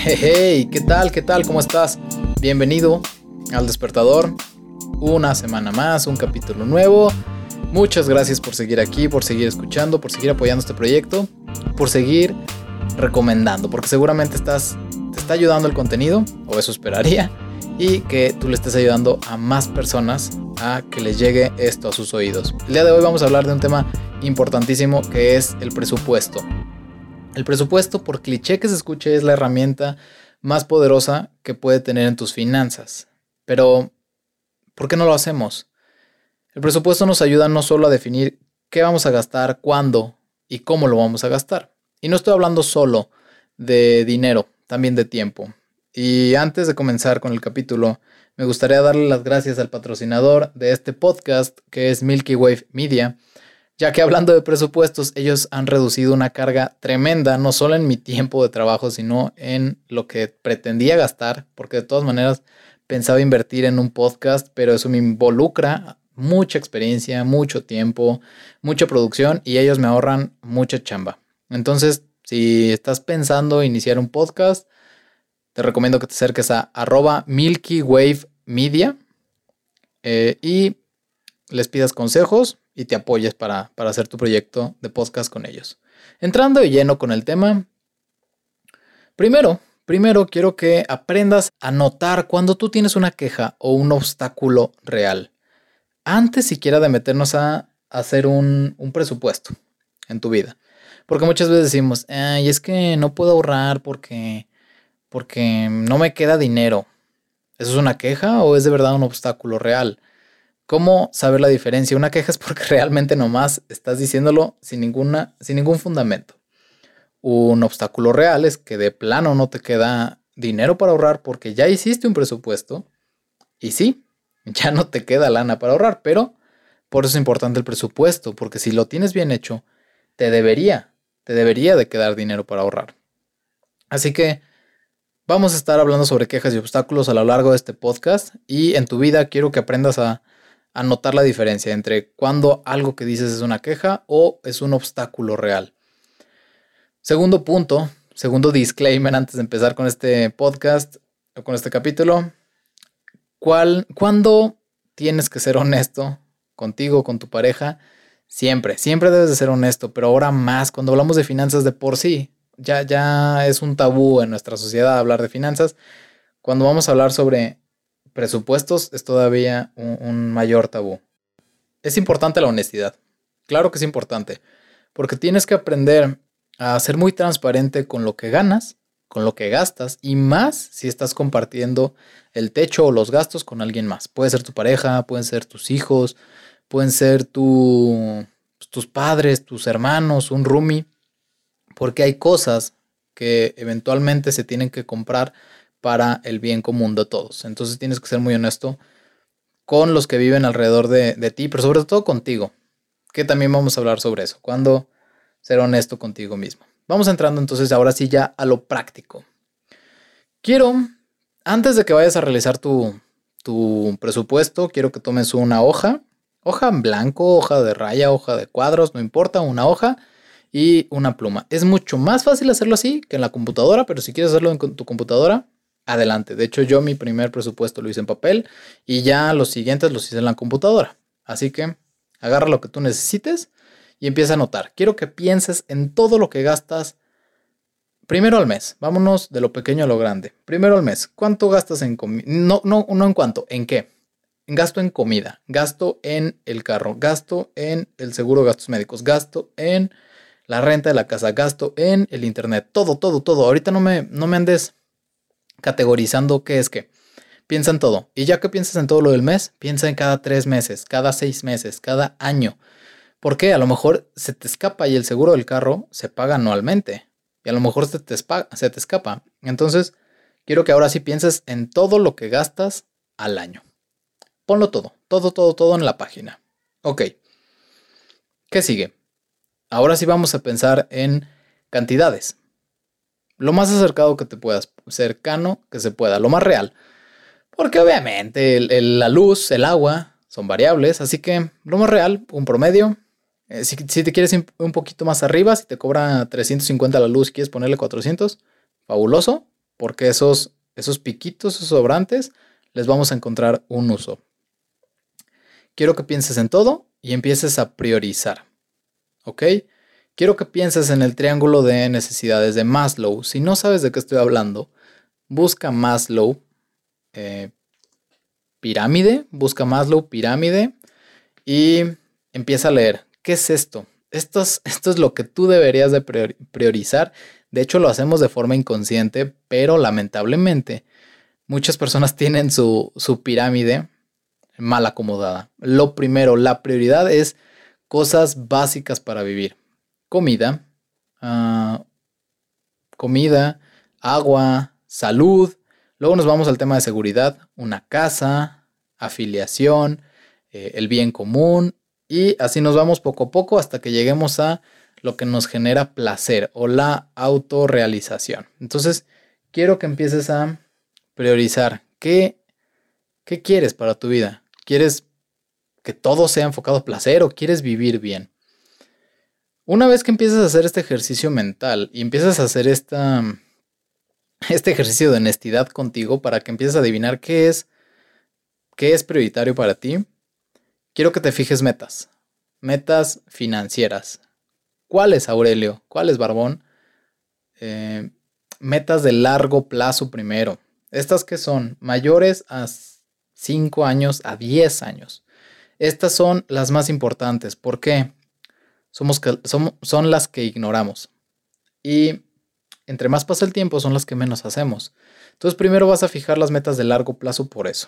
Hey, ¿qué tal? ¿Qué tal? ¿Cómo estás? Bienvenido al despertador. Una semana más, un capítulo nuevo. Muchas gracias por seguir aquí, por seguir escuchando, por seguir apoyando este proyecto, por seguir recomendando, porque seguramente estás, te está ayudando el contenido, o eso esperaría, y que tú le estés ayudando a más personas a que les llegue esto a sus oídos. El día de hoy vamos a hablar de un tema importantísimo que es el presupuesto. El presupuesto, por cliché que se escuche, es la herramienta más poderosa que puede tener en tus finanzas. Pero, ¿por qué no lo hacemos? El presupuesto nos ayuda no solo a definir qué vamos a gastar, cuándo y cómo lo vamos a gastar. Y no estoy hablando solo de dinero, también de tiempo. Y antes de comenzar con el capítulo, me gustaría darle las gracias al patrocinador de este podcast, que es Milky Wave Media, ya que hablando de presupuestos, ellos han reducido una carga tremenda, no solo en mi tiempo de trabajo, sino en lo que pretendía gastar, porque de todas maneras pensaba invertir en un podcast, pero eso me involucra mucha experiencia, mucho tiempo, mucha producción y ellos me ahorran mucha chamba. Entonces, si estás pensando iniciar un podcast, te recomiendo que te acerques a arroba Milky Wave Media eh, y les pidas consejos y te apoyes para, hacer tu proyecto de podcast con ellos. Entrando de lleno con el tema, primero, primero quiero que aprendas a notar cuando tú tienes una queja o un obstáculo real, antes siquiera de meternos a hacer un, presupuesto en tu vida. Porque muchas veces decimos, ay, es que no puedo ahorrar porque, porque no me queda dinero. ¿Eso es una queja o es de verdad un obstáculo real? ¿Cómo saber la diferencia? Una queja es porque realmente nomás estás diciéndolo sin, ninguna, sin ningún fundamento. Un obstáculo real es que de plano no te queda dinero para ahorrar porque ya hiciste un presupuesto y sí, ya no te queda lana para ahorrar, pero por eso es importante el presupuesto, porque si lo tienes bien hecho, te debería, te debería de quedar dinero para ahorrar. Así que vamos a estar hablando sobre quejas y obstáculos a lo largo de este podcast y en tu vida quiero que aprendas a a notar la diferencia entre cuando algo que dices es una queja o es un obstáculo real. Segundo punto, segundo disclaimer antes de empezar con este podcast o con este capítulo. ¿Cuál, ¿Cuándo tienes que ser honesto contigo, con tu pareja? Siempre, siempre debes de ser honesto, pero ahora más, cuando hablamos de finanzas de por sí, ya, ya es un tabú en nuestra sociedad hablar de finanzas. Cuando vamos a hablar sobre presupuestos es todavía un, mayor tabú. Es importante la honestidad. Claro que es importante, porque tienes que aprender a ser muy transparente con lo que ganas, con lo que gastas y más si estás compartiendo el techo o los gastos con alguien más. Puede ser tu pareja, pueden ser tus hijos, pueden ser tu, tus padres, tus hermanos, un roomie, porque hay cosas que eventualmente se tienen que comprar para el bien común de todos. Entonces tienes que ser muy honesto con los que viven alrededor de, ti, pero sobre todo contigo, que también vamos a hablar sobre eso, cuando ser honesto contigo mismo. Vamos entrando entonces ahora sí ya a lo práctico. Quiero, antes de que vayas a realizar tu, tu presupuesto, quiero que tomes una hoja, hoja en blanco, hoja de raya, hoja de cuadros, no importa, una hoja y una pluma. Es mucho más fácil hacerlo así que en la computadora, pero si quieres hacerlo en tu computadora, adelante. De hecho, yo mi primer presupuesto lo hice en papel y ya los siguientes los hice en la computadora. Así que agarra lo que tú necesites y empieza a anotar. Quiero que pienses en todo lo que gastas primero al mes. Vámonos de lo pequeño a lo grande. Primero al mes. ¿Cuánto gastas en comida? No, no, no en cuánto, ¿en qué? Gasto en comida, gasto en el carro, gasto en el seguro de gastos médicos, gasto en la renta de la casa, gasto en el internet, todo, todo, todo. Ahorita no me, no me andes categorizando qué es qué. Piensa en todo. Y ya que piensas en todo lo del mes, piensa en cada tres meses, cada seis meses, cada año. Porque a lo mejor se te escapa y el seguro del carro se paga anualmente. Y a lo mejor se te, se te escapa. Entonces, quiero que ahora sí pienses en todo lo que gastas al año. Ponlo todo, todo, todo, todo en la página. Ok. ¿Qué sigue? Ahora sí vamos a pensar en cantidades lo más acercado que te puedas, cercano que se pueda, lo más real. Porque obviamente la luz, el agua son variables, así que lo más real, un promedio. Eh, si, te quieres un poquito más arriba, si te cobra 350 la luz quieres ponerle 400, fabuloso. porque esos, esos piquitos, esos sobrantes, les vamos a encontrar un uso. Quiero que pienses en todo y empieces a priorizar. ¿Ok? Quiero que pienses en el triángulo de necesidades de Maslow. Si no sabes de qué estoy hablando, busca Maslow, eh, pirámide, busca Maslow, pirámide y empieza a leer. ¿Qué es esto? Esto es, esto es lo que tú deberías de priorizar. De hecho, lo hacemos de forma inconsciente, pero lamentablemente muchas personas tienen su, su pirámide mal acomodada. Lo primero, la prioridad es cosas básicas para vivir. Comida, ah, comida, agua, salud. Luego nos vamos al tema de seguridad, una casa, afiliación, eh, el bien común. Y así nos vamos poco a poco hasta que lleguemos a lo que nos genera placer o la autorrealización. Entonces, quiero que empieces a priorizar qué, qué quieres para tu vida. ¿Quieres que todo sea enfocado a placer o quieres vivir bien? Una vez que empiezas a hacer este ejercicio mental y empiezas a hacer esta, este ejercicio de honestidad contigo para que empieces a adivinar qué es, qué es prioritario para ti, quiero que te fijes metas. Metas financieras. ¿Cuáles, Aurelio? ¿Cuáles, Barbón? Eh, metas de largo plazo primero. Estas que son mayores a 5 años a 10 años. Estas son las más importantes. ¿Por qué? Somos, son, son las que ignoramos. Y entre más pasa el tiempo, son las que menos hacemos. Entonces, primero vas a fijar las metas de largo plazo por eso.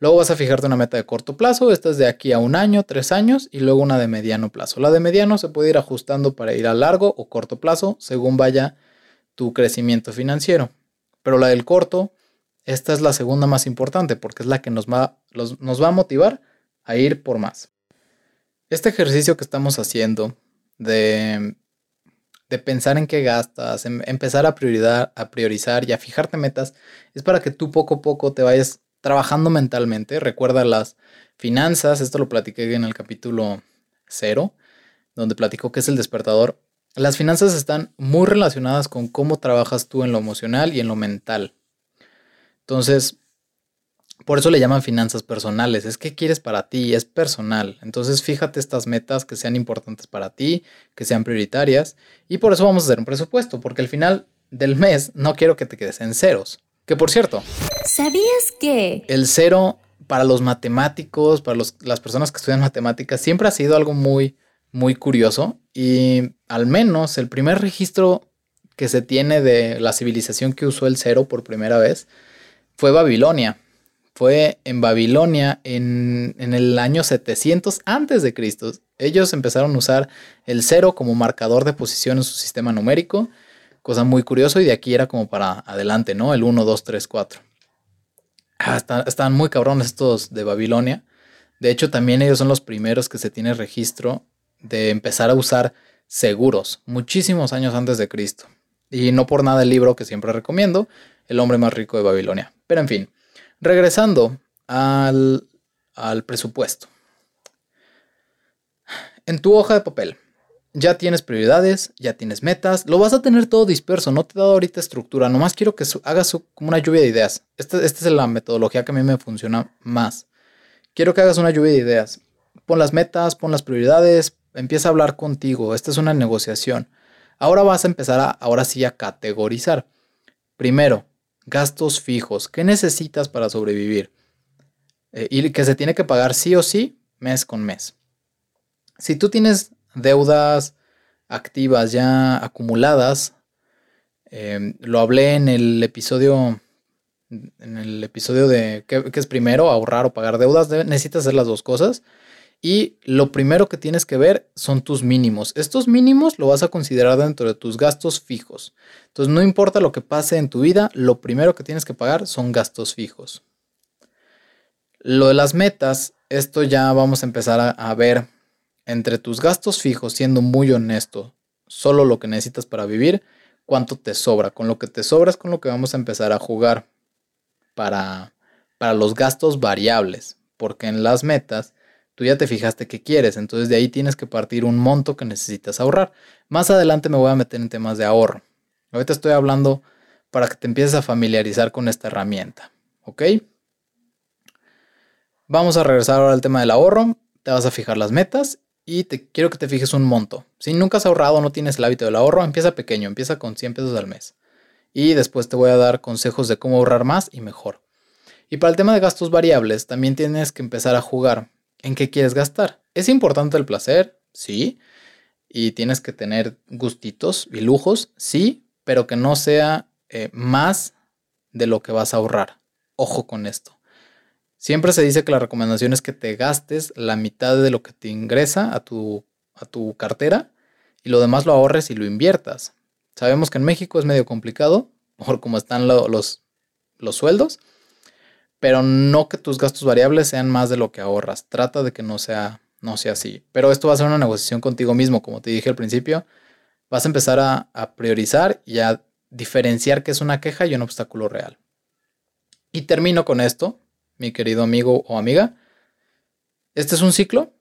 Luego vas a fijarte una meta de corto plazo, esta es de aquí a un año, tres años, y luego una de mediano plazo. La de mediano se puede ir ajustando para ir a largo o corto plazo según vaya tu crecimiento financiero. Pero la del corto, esta es la segunda más importante porque es la que nos va, nos va a motivar a ir por más. Este ejercicio que estamos haciendo de, de pensar en qué gastas, en empezar a, a priorizar y a fijarte metas, es para que tú poco a poco te vayas trabajando mentalmente. Recuerda las finanzas, esto lo platiqué en el capítulo 0, donde platico qué es el despertador. Las finanzas están muy relacionadas con cómo trabajas tú en lo emocional y en lo mental. Entonces, por eso le llaman finanzas personales. Es que quieres para ti, es personal. Entonces, fíjate estas metas que sean importantes para ti, que sean prioritarias. Y por eso vamos a hacer un presupuesto, porque al final del mes no quiero que te quedes en ceros. Que por cierto, ¿sabías que el cero para los matemáticos, para las personas que estudian matemáticas, siempre ha sido algo muy, muy curioso? Y al menos el primer registro que se tiene de la civilización que usó el cero por primera vez fue Babilonia. Fue en Babilonia en, en el año 700 antes de Cristo. Ellos empezaron a usar el cero como marcador de posición en su sistema numérico Cosa muy curioso y de aquí era como para adelante, ¿no? El 1, 2, 3, 4. están, muy cabrones estos de Babilonia. De hecho, también ellos son los primeros que se tiene registro de empezar a usar seguros, muchísimos años antes de Cristo. Y no por nada el libro que siempre recomiendo, El hombre más rico de Babilonia. Pero en fin, regresando al, al presupuesto. En tu hoja de papel, ya tienes prioridades, ya tienes metas, lo vas a tener todo disperso, no te he dado ahorita estructura, nomás quiero que hagas como una lluvia de ideas. Esta, esta es la metodología que a mí me funciona más. Quiero que hagas una lluvia de ideas. Pon las metas, pon las prioridades, empieza a hablar contigo, esta es una negociación. Ahora vas a empezar a, ahora sí a categorizar. Primero, gastos fijos. ¿Qué necesitas para sobrevivir? Eh, y que se tiene que pagar sí o sí, mes con mes. Si tú tienes deudas activas ya acumuladas. Em, lo hablé en el episodio. En el episodio de ¿qué, es primero? Ahorrar o pagar deudas. necesitas hacer las dos cosas. Y lo primero que tienes que ver son tus mínimos. Estos mínimos lo vas a considerar dentro de tus gastos fijos. Entonces no importa lo que pase en tu vida, lo primero que tienes que pagar son gastos fijos. Lo de las metas, esto ya vamos a empezar a, ver entre tus gastos fijos, siendo muy honesto, solo lo que necesitas para vivir, cuánto te sobra. Con lo que te sobra es con lo que vamos a empezar a jugar para, para los gastos variables, porque en las metas tú ya te fijaste que quieres, entonces de ahí tienes que partir un monto que necesitas ahorrar. Más adelante me voy a meter en temas de ahorro. Ahorita estoy hablando para que te empieces a familiarizar con esta herramienta. ¿Ok? Vamos a regresar ahora al tema del ahorro. Te vas a fijar las metas y te quiero que te fijes un monto. Si nunca has ahorrado, no tienes el hábito del ahorro, empieza pequeño, empieza con 100 pesos al mes. Y después te voy a dar consejos de cómo ahorrar más y mejor. Y para el tema de gastos variables, también tienes que empezar a jugar en qué quieres gastar. ¿Es importante el placer? Sí. Y tienes que tener gustitos y lujos, sí, pero que no sea eh, más de lo que vas a ahorrar. Ojo con esto. Siempre se dice que la recomendación es que te gastes la mitad de lo que te ingresa a tu, a tu cartera y lo demás lo ahorres y lo inviertas. Sabemos que en México es medio complicado por cómo están los, los sueldos, pero no que tus gastos variables sean más de lo que ahorras. Trata de que no sea, no sea así. Pero esto va a ser una negociación contigo mismo, como te dije al principio. Vas a empezar a, priorizar y a diferenciar qué es una queja y un obstáculo real. Y termino con esto, mi querido amigo o amiga. Este es un ciclo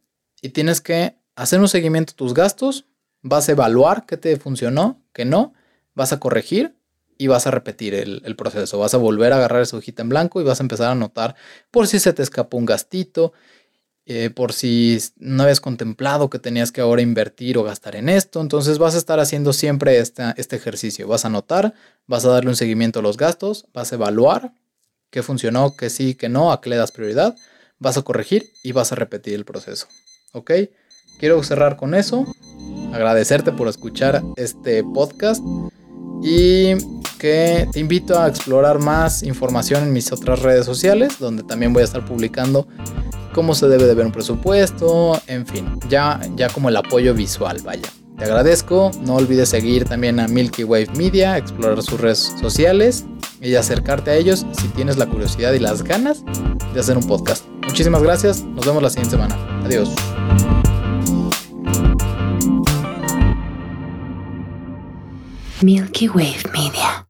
y tienes que hacer un seguimiento de tus gastos, vas a evaluar qué te funcionó, qué no, vas a corregir y vas a repetir el, proceso. Vas a volver a agarrar esa hojita en blanco y vas a empezar a anotar por si se te escapó un gastito, eh, por si no habías contemplado que tenías que ahora invertir o gastar en esto. Entonces vas a estar haciendo siempre este ejercicio. Vas a anotar, vas a darle un seguimiento a los gastos, vas a evaluar qué funcionó, qué sí, qué no, a qué le das prioridad, vas a corregir y vas a repetir el proceso. ¿Ok? Quiero cerrar con eso, agradecerte por escuchar este podcast y que te invito a explorar más información en mis otras redes sociales, donde también voy a estar publicando cómo se debe de ver un presupuesto, en fin, ya, ya como el apoyo visual, vaya. Te agradezco, no olvides seguir también a Milky Wave Media, explorar sus redes sociales y acercarte a ellos si tienes la curiosidad y las ganas de hacer un podcast. Muchísimas gracias, nos vemos la siguiente semana. Adiós. Milky Wave Media.